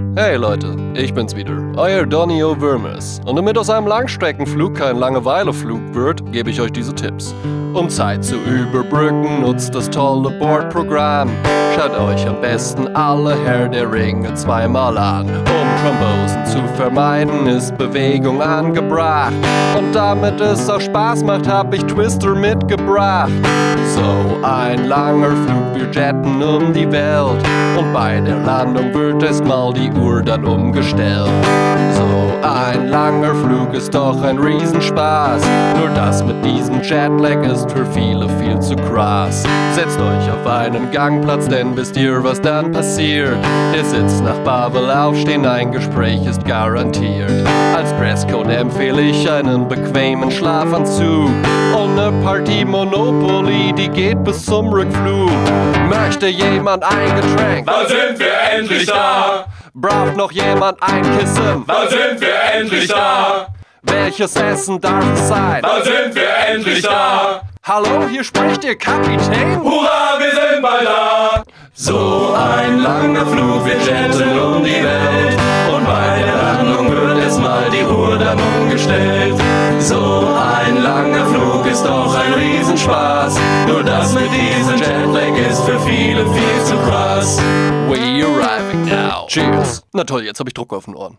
you Hey Leute, ich bin's wieder, euer Donny O'Vermis. Und damit aus einem Langstreckenflug kein Langeweileflug wird, gebe ich euch diese Tipps. Um Zeit zu überbrücken, nutzt das tolle Bordprogramm. Schaut euch am besten alle Herr der Ringe zweimal an. Um Thrombosen zu vermeiden, ist Bewegung angebracht. Und damit es auch Spaß macht, hab ich Twister mitgebracht. So ein langer Flug, wir jetten um die Welt. Und bei der Landung wird erstmal die Uhr dann umgestellt. So ein langer Flug ist doch ein Riesenspaß. Nur das mit diesem Jetlag ist für viele viel zu krass. Setzt euch auf einen Gangplatz, denn wisst ihr, was dann passiert? Der Sitz nach Babel aufstehen, ein Gespräch ist garantiert. Als Dresscode empfehle ich einen bequemen Schlafanzug. Und ne Party Monopoly, die geht bis zum Rückflug. Möchte jemand ein Getränk? Sind wir endlich da? Braucht noch jemand ein Kissen? Wann sind wir endlich da? Welches Essen darf es sein? Wann sind wir endlich da? Hallo, hier spricht Ihr Kapitän. Hurra, wir sind bald da! So ein langer Flug, wir jetten um die Welt. Und bei der Landung wird erstmal die Uhr dann umgestellt. So ein langer Flug ist doch ein Riesenspaß. Nur das mit diesem Jetlag ist für viele viel zu krass. We arriving now. Cheers. Na toll, jetzt habe ich Druck auf den Ohren.